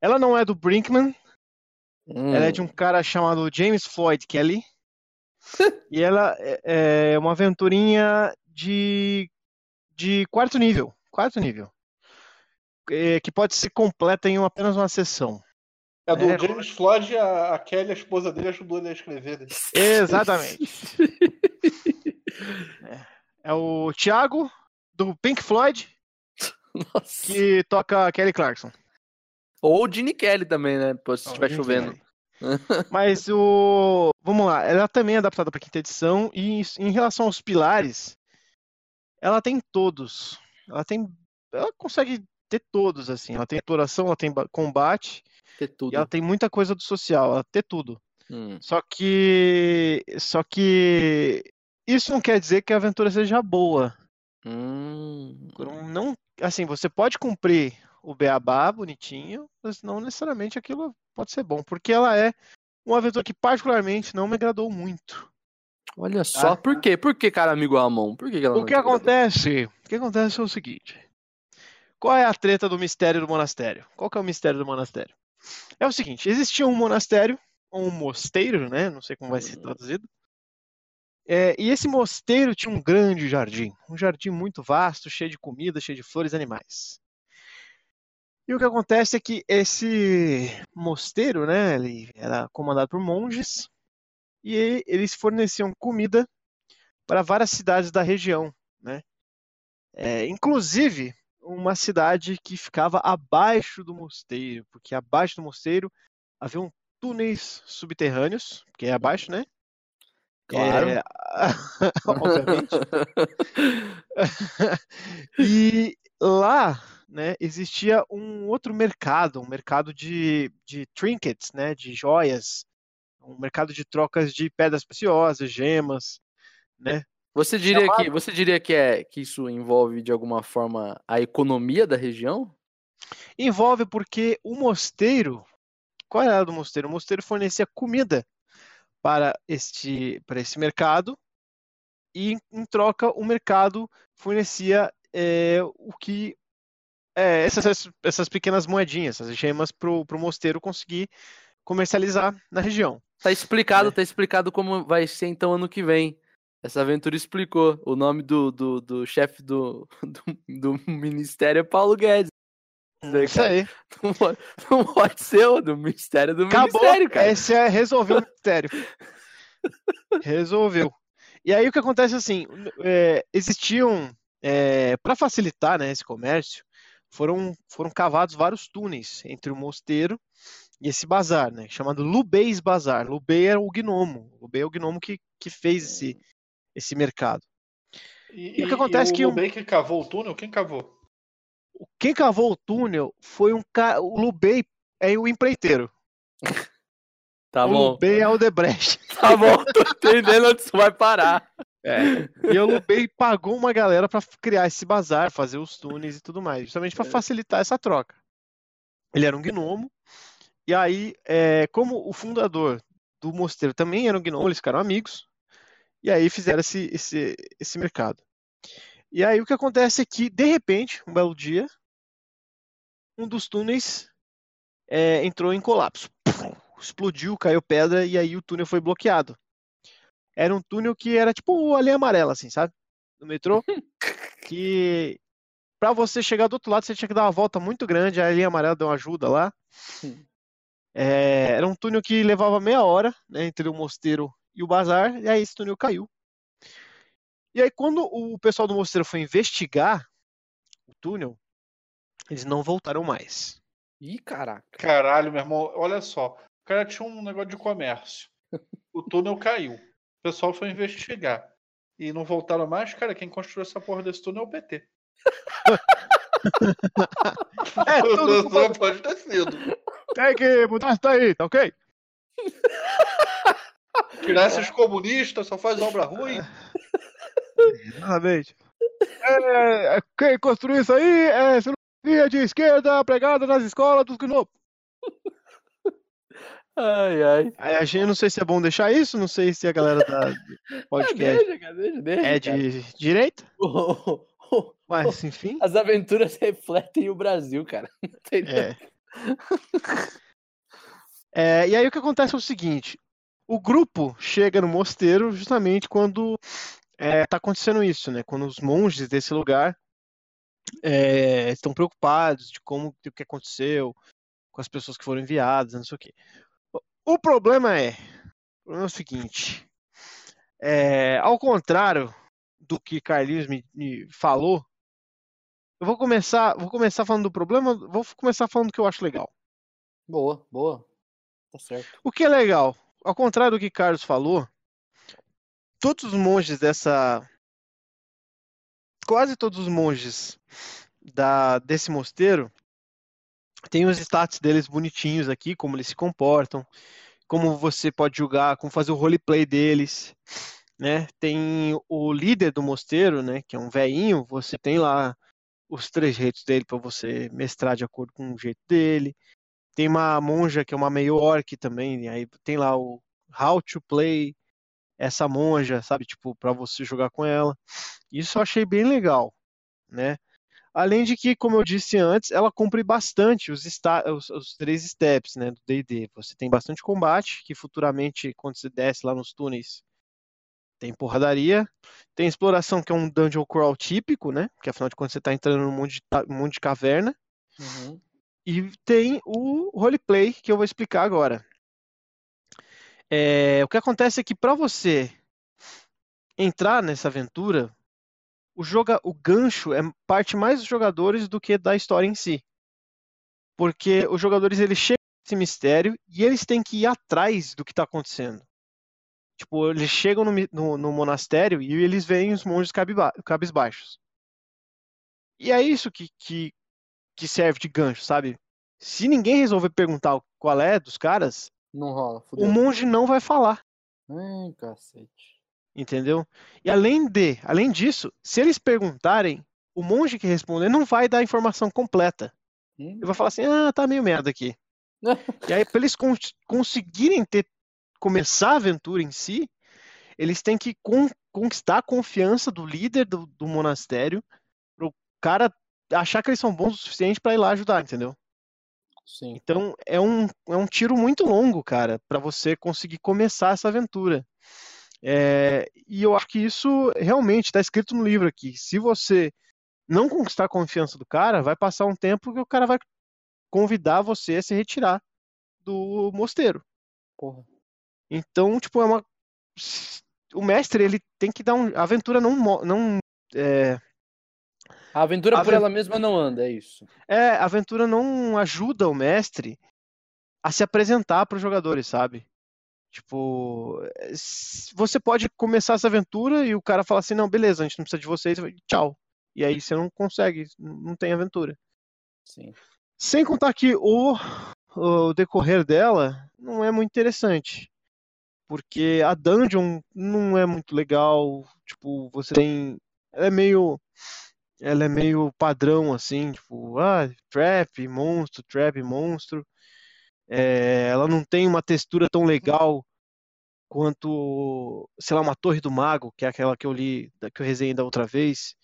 Ela não é do Brinkman. Hum. Ela é de um cara chamado James Floyd Kelly. *laughs* e ela é, é uma aventurinha de, de quarto nível. Quarto nível. É, que pode ser completa em apenas uma sessão. É do é, James Floyd, a, a Kelly, a esposa dele, ajudou ele a escrever. Né? Exatamente. *laughs* é, é, o Thiago, do Pink Floyd, Nossa. que toca Kelly Clarkson. Ou o Gene Kelly também, né? Se estiver chovendo. Mas o. Vamos lá, ela também é adaptada para quinta edição e em relação aos pilares, ela tem todos. Ela tem. Ela consegue ter todos, assim. Ela tem exploração, ela tem combate. Ter tudo. E ela tem muita coisa do social, ela tem tudo. Hum. Só que. Só que. Isso não quer dizer que a aventura seja boa. Hum. Não, assim, você pode cumprir o beabá bonitinho, mas não necessariamente aquilo pode ser bom, porque ela é uma aventura que particularmente não me agradou muito. Olha só, ah, por quê? Por que, cara, amigo Amon? Por que, que ela o que acontece? O que acontece é o seguinte. Qual é a treta do mistério do monastério? Qual que é o mistério do monastério? É o seguinte, existia um monastério, ou um mosteiro, né? Não sei como vai ser traduzido. É, e esse mosteiro tinha um grande jardim, um jardim muito vasto, cheio de comida, cheio de flores e animais. E o que acontece é que esse mosteiro, né, ele era comandado por monges e eles forneciam comida para várias cidades da região, né? É, inclusive uma cidade que ficava abaixo do mosteiro, porque abaixo do mosteiro havia túneis subterrâneos, que é abaixo, né? Claro. É... *laughs* Obviamente. *laughs* e lá né, existia um outro mercado, um mercado de, de trinkets, né, de joias, um mercado de trocas de pedras preciosas, gemas, né? Você diria chamado... que você diria que é que isso envolve de alguma forma a economia da região? Envolve porque o mosteiro, qual era do mosteiro? O mosteiro fornecia comida para este para esse mercado e em troca o mercado fornecia é, o que é, essas, essas pequenas moedinhas, essas gemas para o mosteiro conseguir comercializar na região. Tá explicado, é. tá explicado como vai ser então ano que vem. Essa aventura explicou. O nome do, do, do chefe do, *laughs* do, do, ministério é Paulo Guedes. Isso aí. *laughs* Não pode, não pode ser o do ministério do Acabou. ministério, cara. Esse é resolveu o *laughs* mistério. resolveu. E aí o que acontece assim, é, existiam é, para facilitar né, esse comércio, foram, foram cavados vários túneis entre o mosteiro e esse bazar, né, chamado Lubeis Bazar. Lubei era o gnomo, Lubei é o gnomo que, que fez esse, esse mercado. E, e o que acontece e o que Lubei que cavou o túnel, quem cavou? Quem cavou o túnel foi um cara, o Lubei é o empreiteiro. *laughs* Tá o bom. Lubei é o Debrecht. *laughs* Tá bom, tô entendendo onde isso vai parar. É. E o Lubei pagou uma galera para criar esse bazar, fazer os túneis e tudo mais, justamente para é. facilitar essa troca. Ele era um gnomo, e aí, é, como o fundador do mosteiro também era um gnomo, eles ficaram amigos, e aí fizeram esse, esse, esse mercado. E aí o que acontece é que, de repente, um belo dia, um dos túneis é, entrou em colapso. Explodiu, caiu pedra e aí o túnel foi bloqueado era um túnel que era tipo a linha amarela, assim, sabe? No metrô. *laughs* que para você chegar do outro lado, você tinha que dar uma volta muito grande. A linha amarela deu uma ajuda lá. É, era um túnel que levava meia hora né, entre o mosteiro e o bazar, e aí esse túnel caiu. E aí, quando o pessoal do mosteiro foi investigar o túnel, eles não voltaram mais. Ih, caraca. Caralho, meu irmão, olha só. O cara tinha um negócio de comércio. *laughs* O túnel caiu pessoal foi investigar. e não voltaram mais, cara, quem construiu essa porra desse túnel é o PT. *laughs* é, *laughs* tudo só pode ter sido. Tem que mudar isso daí, tá ok? Tirar esses comunistas, só faz obra ruim. Exatamente. É, é, quem construiu isso aí é filosofia de esquerda pregada nas escolas dos gnopos. *laughs* Ai, ai. A gente não sei se é bom deixar isso, não sei se a galera da *laughs* podcast deixa, deixa, deixa, é de cara. direita. *laughs* Mas, enfim. As aventuras refletem o Brasil, cara. É. é. E aí o que acontece é o seguinte: o grupo chega no mosteiro justamente quando é, tá acontecendo isso, né? Quando os monges desse lugar é, estão preocupados de como o que aconteceu com as pessoas que foram enviadas, não sei o quê. O problema é, o problema é o seguinte, é, ao contrário do que Carlinhos me, me, falou, eu vou começar, vou começar falando do problema, vou começar falando do que eu acho legal. Boa, boa. Tá certo. O que é legal? Ao contrário do que Carlos falou, todos os monges dessa quase todos os monges da desse mosteiro tem os status deles bonitinhos aqui, como eles se comportam, como você pode julgar, como fazer o roleplay deles, né? Tem o líder do mosteiro, né, que é um velhinho, você tem lá os trejeitos dele para você mestrar de acordo com o jeito dele. Tem uma monja que é uma meio orc também, aí tem lá o how to play essa monja, sabe, tipo, para você jogar com ela. Isso eu achei bem legal, né? Além de que, como eu disse antes, ela cumpre bastante os, os, os três steps né, do D&D. Você tem bastante combate, que futuramente, quando você desce lá nos túneis, tem porradaria. Tem exploração, que é um dungeon crawl típico, né? Que afinal de contas você está entrando num mundo de, mundo de caverna. Uhum. E tem o roleplay, que eu vou explicar agora. É, o que acontece é que para você entrar nessa aventura, o, joga, o gancho é parte mais dos jogadores do que da história em si. Porque os jogadores eles chegam nesse mistério e eles têm que ir atrás do que está acontecendo. Tipo, eles chegam no, no, no, monastério e eles veem os monges cabisbaixos. E é isso que, que, que serve de gancho, sabe? Se ninguém resolver perguntar qual é dos caras, não rola. Fudeu. O monge não vai falar. Ai, cacete entendeu? E além de, além disso, se eles perguntarem, o monge que responder não vai dar a informação completa. Hum. Ele vai falar assim: "Ah, tá meio merda aqui". *laughs* e aí para eles conseguirem ter começar a aventura em si, eles têm que con conquistar a confiança do líder do, do monastério pro cara achar que eles são bons o suficiente para ir lá ajudar, entendeu? Sim. Então é um, é um tiro muito longo, cara, para você conseguir começar essa aventura. É, e eu acho que isso realmente está escrito no livro aqui. Se você não conquistar a confiança do cara, vai passar um tempo que o cara vai convidar você a se retirar do mosteiro. Porra. Então, tipo, é uma. O mestre, ele tem que dar um. A aventura não. não é... A aventura a por ela mesma não anda, é isso. É, a aventura não ajuda o mestre a se apresentar para os jogadores, sabe? Tipo, eh, você pode começar essa aventura e o cara fala assim: não, beleza, a gente não precisa de vocês, tchau. E aí você não consegue, não tem aventura. Sim. Sem contar que o, o decorrer dela não é muito interessante. Porque a dungeon não é muito legal. Tipo, você tem. Ela é meio. Ela é meio padrão, assim, tipo, ah, trap, monstro, trap, monstro. É, ela não tem uma textura tão legal quanto, sei lá, uma Torre do Mago, que é aquela que eu li, que eu resenhei da outra vez.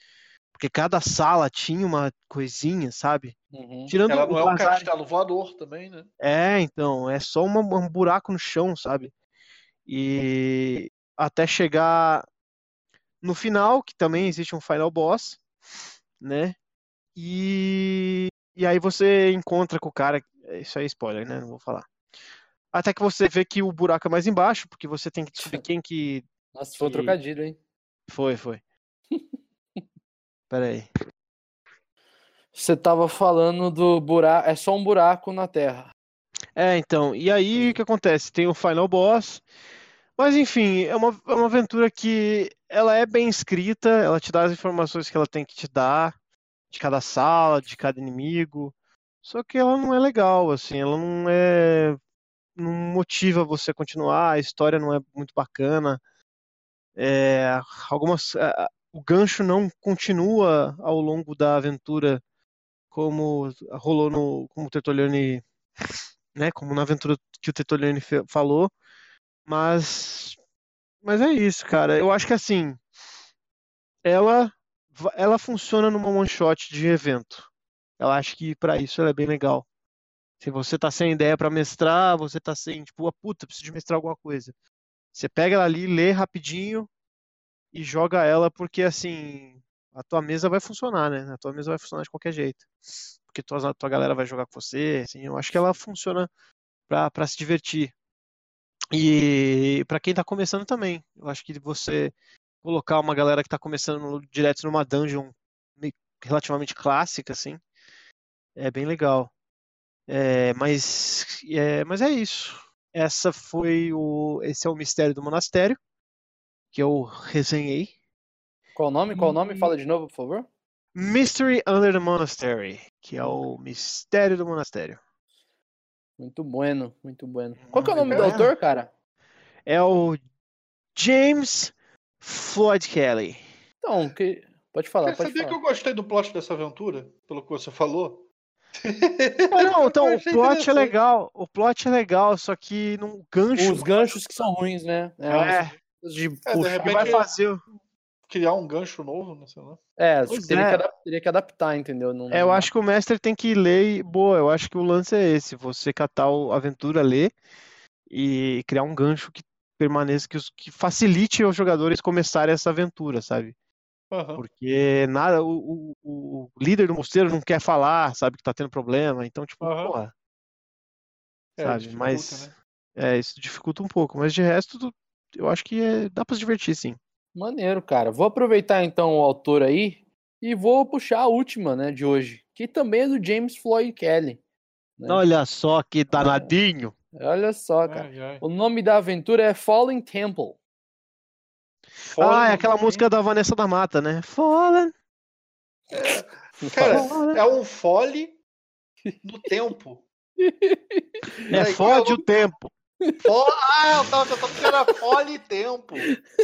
Porque cada sala tinha uma coisinha, sabe? Uhum. Tirando ela não é um castelo voador também, né? É, então, é só uma, um buraco no chão, sabe? E até chegar no final, que também existe um final boss, né? E, e aí você encontra com o cara isso aí é spoiler, né? Não vou falar. Até que você vê que o buraco é mais embaixo, porque você tem que descobrir quem que. Nossa, foi um trocadilho, hein? Foi, foi. *laughs* Pera aí. Você tava falando do buraco. É só um buraco na Terra. É, então. E aí o que acontece? Tem o Final Boss. Mas enfim, é uma, é uma aventura que ela é bem escrita, ela te dá as informações que ela tem que te dar, de cada sala, de cada inimigo. Só que ela não é legal, assim, ela não é. não motiva você a continuar, a história não é muito bacana. É, algumas. O gancho não continua ao longo da aventura como rolou no. como o Tertoliani. Né, como na aventura que o Tertoliani falou. Mas mas é isso, cara. Eu acho que assim, ela ela funciona numa one shot de evento. Eu acho que para isso ela é bem legal. Se você tá sem ideia para mestrar, você tá sem, tipo, a puta, preciso de mestrar alguma coisa. Você pega ela ali, lê rapidinho e joga ela porque assim, a tua mesa vai funcionar, né? A tua mesa vai funcionar de qualquer jeito. Porque tua, tua galera vai jogar com você, assim, eu acho que ela funciona para se divertir. E para quem está começando também, eu acho que você colocar uma galera que está começando direto numa dungeon relativamente clássica, assim, é bem legal. É, mas, é, mas é isso. Essa foi o, esse é o mistério do monastério que eu resenhei. Qual o nome? Qual o nome? Fala de novo, por favor. Mystery Under the Monastery, que é o mistério do monastério. Muito bueno, muito bueno. Qual que é o nome do autor, cara? É o James Floyd Kelly. Então, que... pode falar, Quer pode sabia falar. que eu gostei do plot dessa aventura, pelo que você falou? Ah, não, *laughs* então, o plot é legal. O plot é legal, só que num gancho. Os ganchos que são ruins, né? É. é. De, é, de repente vai fazer criar um gancho novo, não sei lá. É, teria, é. Que teria, que adaptar, entendeu? Não, é, eu acho que o mestre tem que ler. E, boa, eu acho que o lance é esse: você catar a aventura, ler e criar um gancho que permaneça, que, os, que facilite os jogadores começarem essa aventura, sabe? Uhum. Porque nada, o, o, o, líder do mosteiro não quer falar, sabe que tá tendo problema, então, tipo, uhum. porra. É, sabe? Mas. Né? É, isso dificulta um pouco, mas de resto, eu acho que é, dá pra se divertir, sim. Maneiro, cara. Vou aproveitar então o autor aí e vou puxar a última, né, de hoje, que também é do James Floyd Kelly. Né? Olha só que danadinho. Olha só, cara. Ai, ai. O nome da aventura é Fallen Temple. Fallen ah, é aquela música da Vanessa da Mata, né? Fallen. É, *laughs* cara, Fallen. é um fole no tempo. É, fode o tempo. Ah, eu tava tentando que era fole tempo.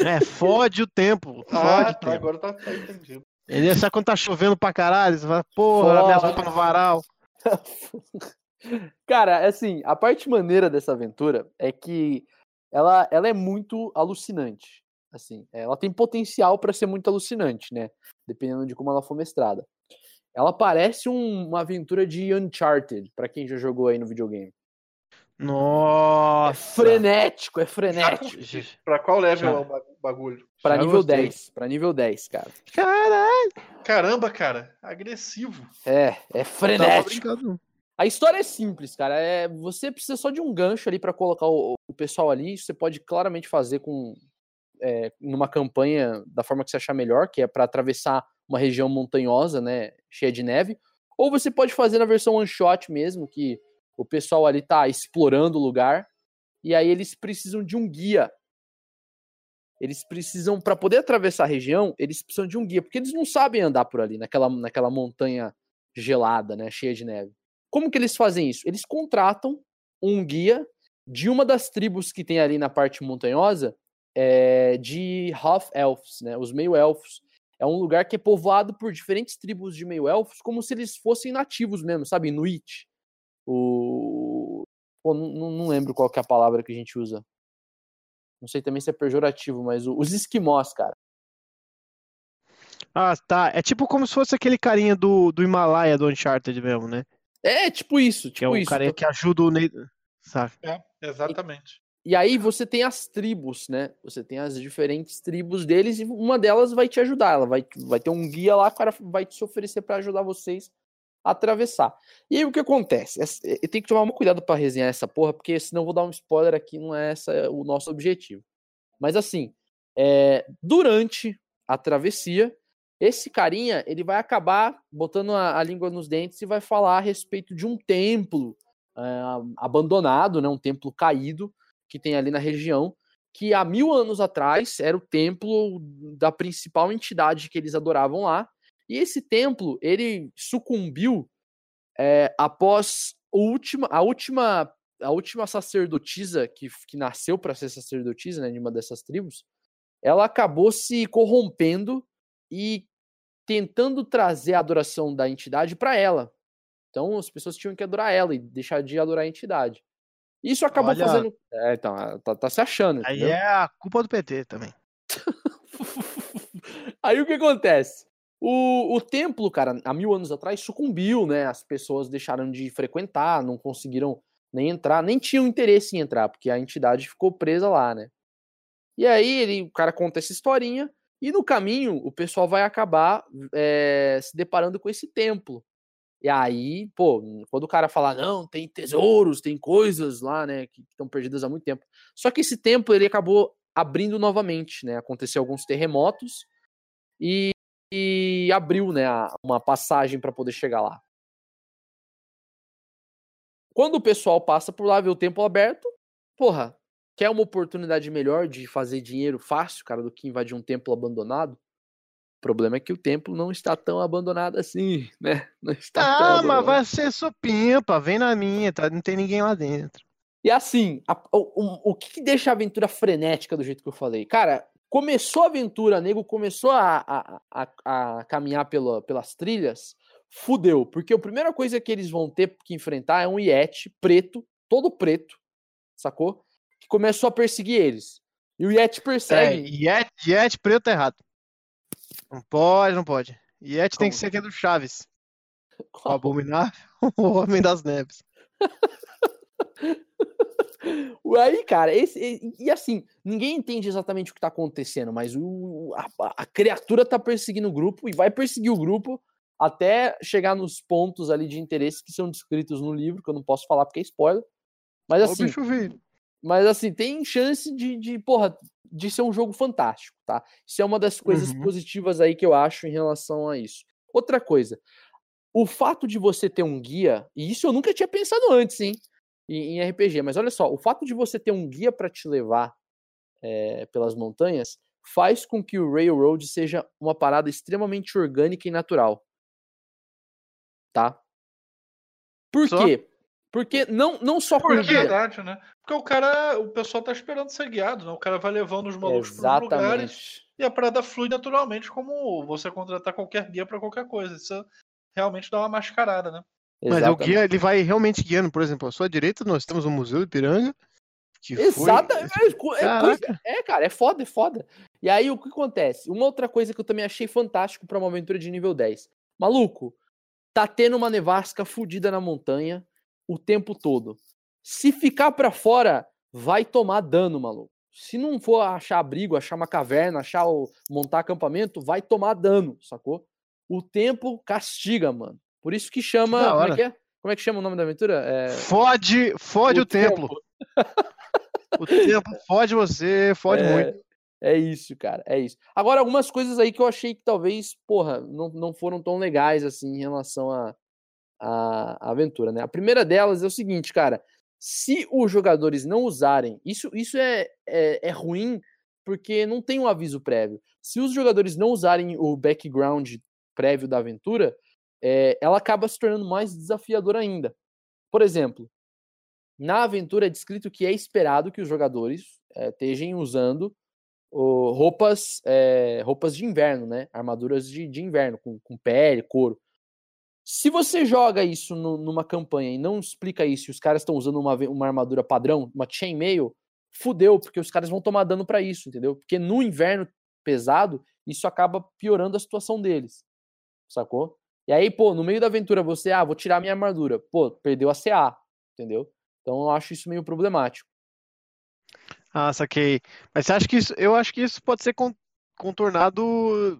É, fode o tempo. Ah, tá, agora tá, tá entendido. Ele sabe quando tá chovendo pra caralho, você fala, porra, minha roupa no varal. *laughs* Cara, assim, a parte maneira dessa aventura é que ela, ela é muito alucinante. Assim, ela tem potencial para ser muito alucinante, né? Dependendo de como ela for mestrada. Ela parece um, uma aventura de Uncharted, para quem já jogou aí no videogame. Nossa! É frenético, é frenético. Pra qual level é o bagulho? Pra Já nível gostei. 10. Pra nível 10, cara. Caralho! Caramba, cara. Agressivo. É, é frenético. A história é simples, cara. É, você precisa só de um gancho ali para colocar o, o, pessoal ali. Você pode claramente fazer com é, numa campanha da forma que você achar melhor, que é para atravessar uma região montanhosa, né, cheia de neve. Ou você pode fazer na versão one shot mesmo, que o pessoal ali tá explorando o lugar e aí eles precisam de um guia. Eles precisam para poder atravessar a região, eles precisam de um guia, porque eles não sabem andar por ali naquela naquela montanha gelada, né, cheia de neve. Como que eles fazem isso? Eles contratam um guia de uma das tribos que tem ali na parte montanhosa, é, de half elves, né, os meio elfos. É um lugar que é povoado por diferentes tribos de meio elfos, como se eles fossem nativos mesmo, sabe, Inuit. O. Pô, não, não lembro qual que é a palavra que a gente usa. Não sei também se é pejorativo, mas os esquimós, cara. Ah, tá. É tipo como se fosse aquele carinha do, do Himalaia do Uncharted mesmo, né? É, tipo isso. Tipo que é o isso. carinha que ajuda o. Sabe? É, exatamente. E, e aí você tem as tribos, né? Você tem as diferentes tribos deles e uma delas vai te ajudar. Ela vai, vai ter um guia lá, o cara vai te oferecer para ajudar vocês atravessar. E aí o que acontece? Eu tenho que tomar muito cuidado para resenhar essa porra, porque senão eu vou dar um spoiler aqui, não é esse o nosso objetivo. Mas assim, é, durante a travessia, esse carinha ele vai acabar botando a, a, língua nos dentes e vai falar a respeito de um templo é, abandonado, né, um templo caído que tem ali na região, que há mil anos atrás era o templo da principal entidade que eles adoravam lá. E esse templo, ele sucumbiu é, após a última, a última, a última sacerdotisa que, que nasceu para ser sacerdotisa, né, de uma dessas tribos, ela acabou se corrompendo e tentando trazer a adoração da entidade para ela. Então as pessoas tinham que adorar ela e deixar de adorar a entidade. Isso acabou Olha... fazendo. É, então, tá, tá se achando. Aí entendeu? é a culpa do PT também. *laughs* Aí o que acontece? O, o templo, cara, há mil anos atrás sucumbiu, né? As pessoas deixaram de frequentar, não conseguiram nem entrar, nem tinham interesse em entrar, porque a entidade ficou presa lá, né? E aí ele, o cara conta essa historinha, e no caminho o pessoal vai acabar é, se deparando com esse templo. E aí, pô, quando o cara fala, não, tem tesouros, tem coisas lá, né, que estão perdidas há muito tempo. Só que esse templo ele acabou abrindo novamente, né? Aconteceu alguns terremotos e, e abriu, né, uma passagem para poder chegar lá. Quando o pessoal passa por lá, vê o templo aberto, porra, quer uma oportunidade melhor de fazer dinheiro fácil, cara, do que invadir um templo abandonado? O problema é que o templo não está tão abandonado assim, *laughs* né? Não está ah, mas vai ser supimpa, vem na minha, tá? Não tem ninguém lá dentro. E assim, a, o, o, que deixa a aventura frenética do jeito que eu falei? Cara, começou a aventura, nego começou a, a, a, a caminhar pela, pelas trilhas, fudeu, porque a primeira coisa que eles vão ter que enfrentar é um Yeti preto, todo preto, sacou? Que começou a perseguir eles. E o Yeti persegue. É, Yeti, Yeti preto é errado. Não pode, não pode. Yeti Como? tem que ser aquele do Chaves. Qual? O abominável, *laughs* o Homem das Neves. *laughs* Aí, cara, esse, e, e, assim, ninguém entende exatamente o que tá acontecendo, mas o, a, a, criatura tá perseguindo o grupo e vai perseguir o grupo até chegar nos pontos ali de interesse que são descritos no livro, que eu não posso falar porque é spoiler. Mas assim. Mas assim, tem chance de, de, porra, de ser um jogo fantástico, tá? Isso é uma das coisas uhum. positivas aí que eu acho em relação a isso. Outra coisa, o fato de você ter um guia, e isso eu nunca tinha pensado antes, hein? Em, em RPG, mas olha só, o fato de você ter um guia para te levar é, pelas montanhas faz com que o Railroad seja uma parada extremamente orgânica e natural. Tá? Por só? quê? Porque não, não só por verdade, né? Porque o cara, o pessoal tá esperando ser guiado, né? O cara vai levando os malucos para lugares e a parada flui naturalmente, como você contratar qualquer guia para qualquer coisa. Isso realmente dá uma mascarada, né? Mas o guia, ele vai realmente guiando, por exemplo, à sua direita nós temos o Museu de Piranga. Que Exatamente. Foi... É, é, coisa... é, cara, é foda, é foda. E aí o que acontece? Uma outra coisa que eu também achei fantástico para uma aventura de nível 10. Maluco, tá tendo uma nevasca fodida na montanha o tempo todo. Se ficar para fora, vai tomar dano, maluco. Se não for achar abrigo, achar uma caverna, achar o, montar acampamento, vai tomar dano, sacou? O tempo castiga, mano. Por isso que chama. Que como, é que é? como é que chama o nome da aventura? É... Fode, fode o, o templo. o tempo fode você, fode é, muito. É isso, cara, é isso. Agora, algumas coisas aí que eu achei que talvez, porra, não, não foram tão legais assim em relação a, a, aventura, né? A primeira delas é o seguinte, cara. Se os jogadores não usarem, isso, isso é, é, é ruim porque não tem um aviso prévio. Se os jogadores não usarem o background prévio da aventura, é, ela acaba se tornando mais desafiadora ainda. Por exemplo, na aventura é descrito que é esperado que os jogadores é, estejam usando oh, roupas, é, roupas de inverno, né? Armaduras de, de inverno, com, com pele, couro. Se você joga isso no, numa campanha e não explica isso, e os caras estão usando uma, uma armadura padrão, uma chainmail, fudeu, porque os caras vão tomar dano para isso, entendeu? Porque no inverno pesado, isso acaba piorando a situação deles. Sacou? E aí, pô, no meio da aventura você, ah, vou tirar minha armadura. Pô, perdeu a CA, entendeu? Então eu acho isso meio problemático. Ah, saquei. Mas você acha que isso, eu acho que isso pode ser contornado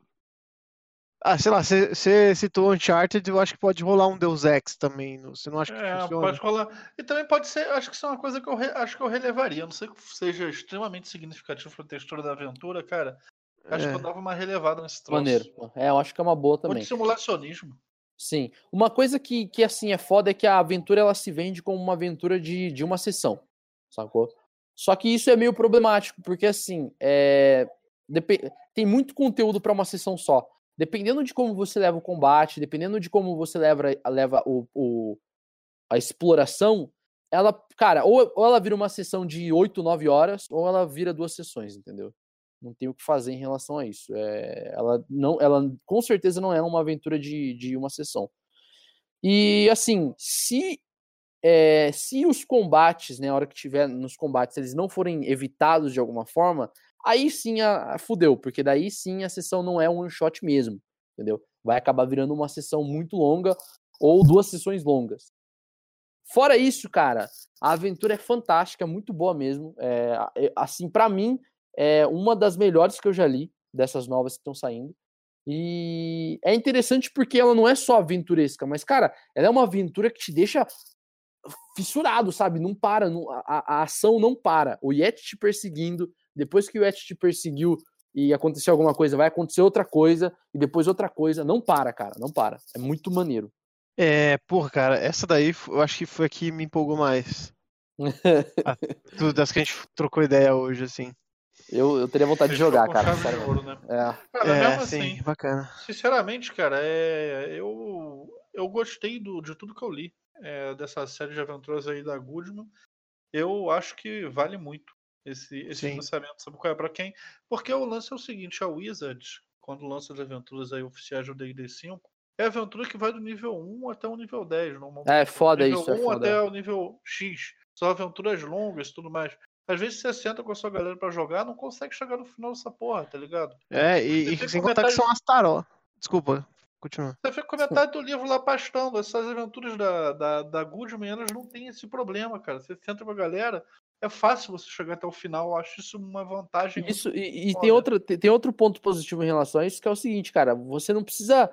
ah, sei lá, você citou Uncharted, eu acho que pode rolar um Deus Ex também. Você não acha que é, funciona? Pode rolar. E também pode ser, acho que isso é uma coisa que eu re, acho que eu relevaria. não sei que seja extremamente significativo para a textura da aventura, cara. Acho é. que eu dava uma relevada nesse troço. Maneiro. É, eu acho que é uma boa também. Muito simulacionismo. Sim. Uma coisa que, que assim é foda é que a aventura ela se vende como uma aventura de, de uma sessão. Sacou? Só que isso é meio problemático, porque assim, é... tem muito conteúdo para uma sessão só. Dependendo de como você leva o combate, dependendo de como você leva, leva o, o a exploração, ela, cara, ou, ou ela vira uma sessão de 8, 9 horas, ou ela vira duas sessões, entendeu? Não tem o que fazer em relação a isso. É, ela não, ela com certeza não é uma aventura de, de uma sessão. E assim, se é, se os combates, né, a hora que tiver nos combates, eles não forem evitados de alguma forma, aí sim a, a fudeu, porque daí sim a sessão não é um one shot mesmo, entendeu? Vai acabar virando uma sessão muito longa ou duas sessões longas. Fora isso, cara, a aventura é fantástica, muito boa mesmo. É, assim, para mim, é uma das melhores que eu já li dessas novas que estão saindo. E é interessante porque ela não é só aventuresca, mas, cara, ela é uma aventura que te deixa fissurado, sabe? Não para, não, a, a, ação não para. O Yeti te perseguindo, depois que o Yeti te perseguiu e aconteceu alguma coisa, vai acontecer outra coisa, e depois outra coisa. Não para, cara, não para. É muito maneiro. É, porra, cara, essa daí eu acho que foi a que me empolgou mais. *laughs* tudo das que a gente trocou ideia hoje, assim. Eu, eu teria vontade de jogar, cara. Ouro, né? É, cara, é assim, sim, bacana. Sinceramente, cara, é, eu, eu gostei do, de tudo que eu li é, dessa série de aventuras aí da Goodman. Eu acho que vale muito esse, esse financiamento. Sabe qual é? Pra quem? Porque o lance é o seguinte: a Wizard, quando lança as aventuras aí oficiais do DD 5, é aventura que vai do nível 1 até o nível 10, normalmente. É foda nível isso. Nível é 1 até o nível X. São aventuras longas e tudo mais. Às vezes você senta com a sua galera para jogar, não consegue chegar no final dessa porra, tá ligado? É, e, e sem contar metade... que são as taró. Desculpa, continua. Você fica com metade do livro lá pastando. Essas aventuras da, da, da Goodman, elas não tem esse problema, cara. Você senta com a galera, é fácil você chegar até o final. Eu acho isso uma vantagem. Isso, e, e tem, outro, tem outro ponto positivo em relação a isso, que é o seguinte, cara. Você não precisa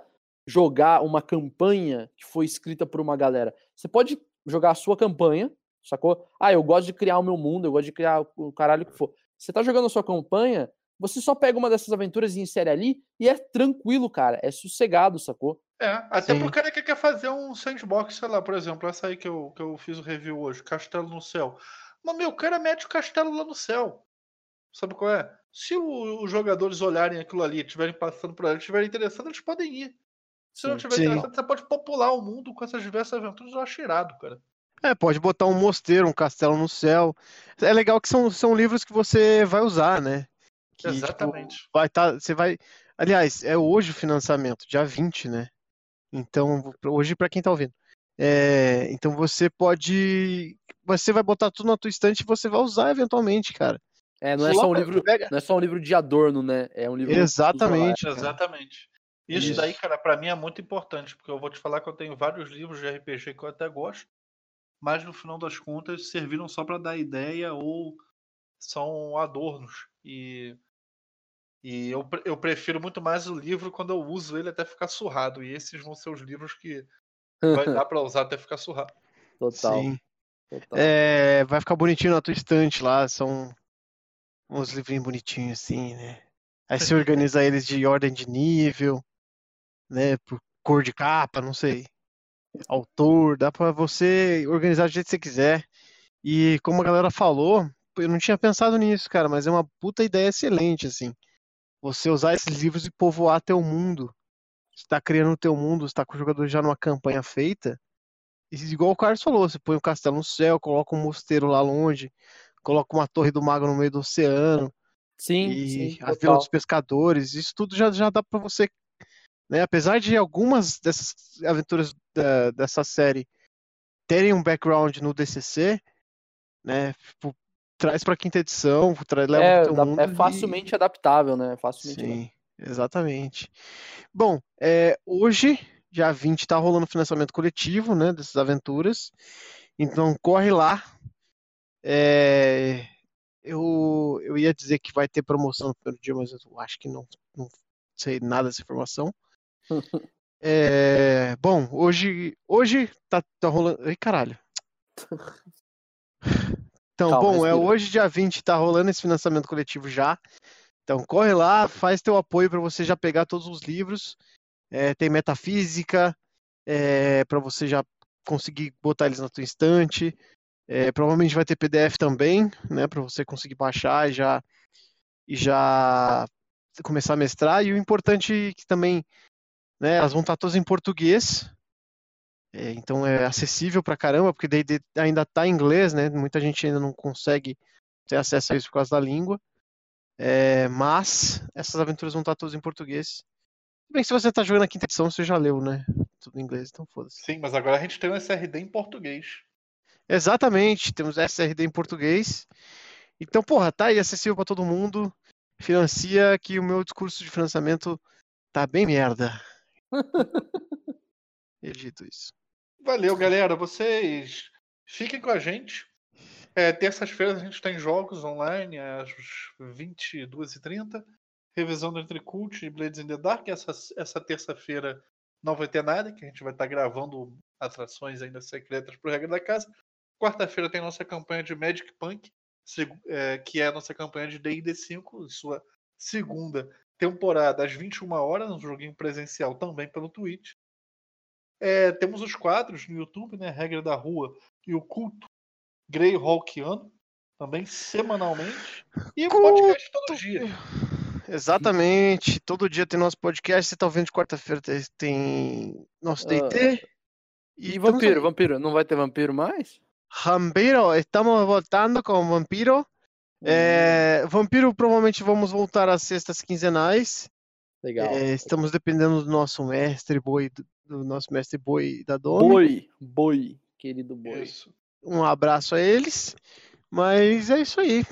jogar uma campanha que foi escrita por uma galera. Você pode jogar a sua campanha, sacou? Ah, eu gosto de criar o meu mundo, eu gosto de criar o caralho que for. Você tá jogando a sua campanha, você só pega uma dessas aventuras e insere ali e é tranquilo, cara. É sossegado, sacou? É, até Sim. pro cara que quer fazer um sandbox, sei lá, por exemplo, essa aí que eu, que eu fiz o review hoje, Castelo no Céu. Mas, meu, cara mete o castelo lá no céu. Sabe qual é? Se o, os jogadores olharem aquilo ali, estiverem passando por ali, estiverem interessados, eles podem ir. Se não tiver Sim. interessante, você pode popular o mundo com essas diversas aventuras. Eu acho irado, cara. É, pode botar um mosteiro, um castelo no céu. É legal que são, são livros que você vai usar, né? Que, Exatamente. Tipo, vai tá, você vai. Aliás, é hoje o financiamento, dia 20, né? Então, hoje para quem tá ouvindo. É, então você pode. Você vai botar tudo na tua estante e você vai usar eventualmente, cara. É, não é, só um livro, não é só um livro de adorno, né? É um livro. Exatamente. Exatamente. Isso, Isso. daí, cara, para mim é muito importante, porque eu vou te falar que eu tenho vários livros de RPG que eu até gosto, mas no final das contas serviram só para dar ideia ou são adornos. E, e eu, eu prefiro muito mais o livro quando eu uso ele até ficar surrado. E esses vão ser os livros que vai dar *laughs* para usar até ficar surrado. Total. Sim. Total. É, vai ficar bonitinho na tua estante lá, são uns livrinhos bonitinhos assim, né? Aí você organiza eles de ordem de nível né, por cor de capa, não sei, autor, dá para você organizar do jeito que você quiser. E como a galera falou, eu não tinha pensado nisso, cara, mas é uma puta ideia excelente, assim. Você usar esses livros e povoar teu mundo. Você tá criando o teu mundo, você tá com o jogador já numa campanha feita. E igual o Carlos falou, você põe um castelo no céu, coloca um mosteiro lá longe, coloca uma torre do mago no meio do oceano. Sim, e sim, a vila dos pescadores, isso tudo já, já dá para você né? Apesar de algumas dessas aventuras da, dessa série terem um background no DCC, né? Tipo, traz para quinta edição, traz, leva é, pro mundo é facilmente e... adaptável, né? Facilmente. Sim, exatamente. Bom, é, hoje, dia 20, está rolando financiamento coletivo, né? Dessas aventuras. Então corre lá. É, eu, eu ia dizer que vai ter promoção no primeiro dia, mas eu acho que não, não sei nada dessa informação. *laughs* É, bom, hoje, hoje tá, tá rolando. Ai, caralho. Então, Calma, bom, é respira. é hoje, dia 20, tá rolando esse financiamento coletivo já. Então, corre lá, faz teu apoio para você já pegar todos os livros. É, tem metafísica, é, para você já conseguir botar eles na tua estante. É, provavelmente vai ter PDF também, né, para você conseguir baixar e já, e já começar a mestrar. E o importante é que também, né, elas vão estar todas em português, é, então é acessível pra caramba, porque D&D ainda está em inglês, né? Muita gente ainda não consegue ter acesso a isso por causa da língua. É, mas essas aventuras vão estar todas em português. Bem, se você está jogando a quinta edição, você já leu, né? Tudo em inglês, então foda-se. Sim, mas agora a gente tem um SRD em português. Exatamente, temos SRD em português. Então, porra, tá aí acessível para todo mundo. Financia que o meu discurso de financiamento tá bem merda. *laughs* Edito isso. Valeu, galera. Vocês fiquem com a gente. É, Terças-feiras a gente tem jogos online às 22h30. Revisão do Entre Cult e Blades in the Dark. Essa, essa terça-feira não vai ter nada, que a gente vai estar gravando atrações ainda secretas por regra da casa. Quarta-feira tem nossa campanha de Magic Punk, é, que é a nossa campanha de D&D 5, sua segunda temporada às 21 horas, um joguinho presencial também pelo Twitch. É, temos os quadros no YouTube, né? Regra da Rua e o Culto Greyhawkiano, também semanalmente. E o podcast todo dia. Exatamente, todo dia tem nosso podcast. Você tá ouvindo de quarta-feira tem nosso DT. Uh, e, e vampiro, vampiro, não vai ter vampiro mais? Vampiro, estamos voltando com Vampiro. É, Vampiro provavelmente vamos voltar às sextas quinzenais. Legal. É, estamos dependendo do nosso mestre boi, do nosso mestre boi da Dona. Boi, boi, querido boi. Isso. Um abraço a eles. Mas é isso aí.